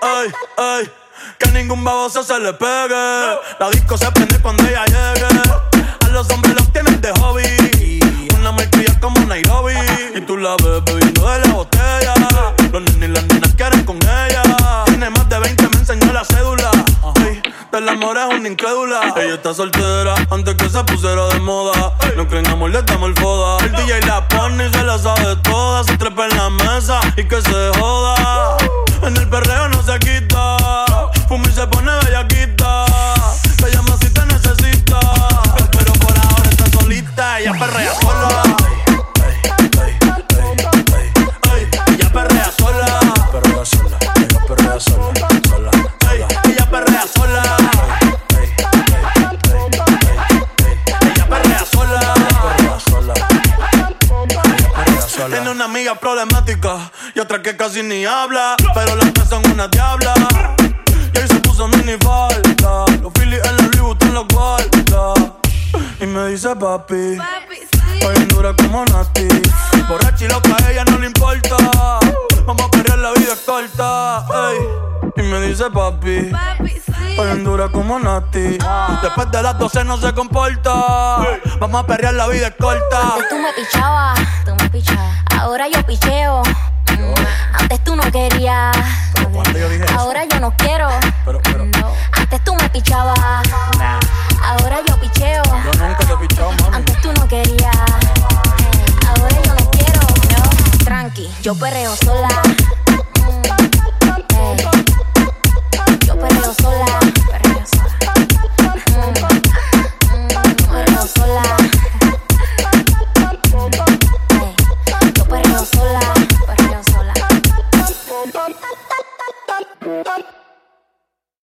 Ay, ay. Que ningún baboso se le pegue. La disco se prende cuando ella llegue. A los hombres los tienen de hobby. Una malcria como Nairobi. Y tú la ves bebiendo de la botella. Los nenes y las nenas quieren con ella. Tiene más de 20, me enseñó la cédula. Ey, del amor es una incrédula. Ella está soltera antes que se pusiera de moda. No creen amor, le damos el foda. El DJ la pone y se la sabe toda. Se trepa en la mesa y que se joda. En el perreo no se quita. Fuma y se pone bellaquita. Te llama si te necesita. Pero por ahora está solita. Ella perrea sola. Amiga problemática y otra que casi ni habla. Pero las tres son una diabla. Y ahí se puso mini falta. Los Phillies en la Louis Vuitton los guarda. Y me dice papi. Hoy en dura como Nati. Borracha y loca, a ella no le importa. Vamos a perrear, la vida es corta. ey. Y me dice papi. Hoy en dura como Nati. Después de las 12 no se comporta. Vamos a perrear, la vida es corta. Antes tú me pichabas, tú me pichabas. Ahora yo picheo. Mm. Antes tú no querías. ¿Cuándo yo dije eso? Ahora yo no quiero. Pero, pero, No. Antes tú me pichabas. nah. Ahora yo picheo. Yo nunca te he pichado, mami. Antes tú no querías. Ahora yo no quiero. No. Tranqui, yo perreo sola.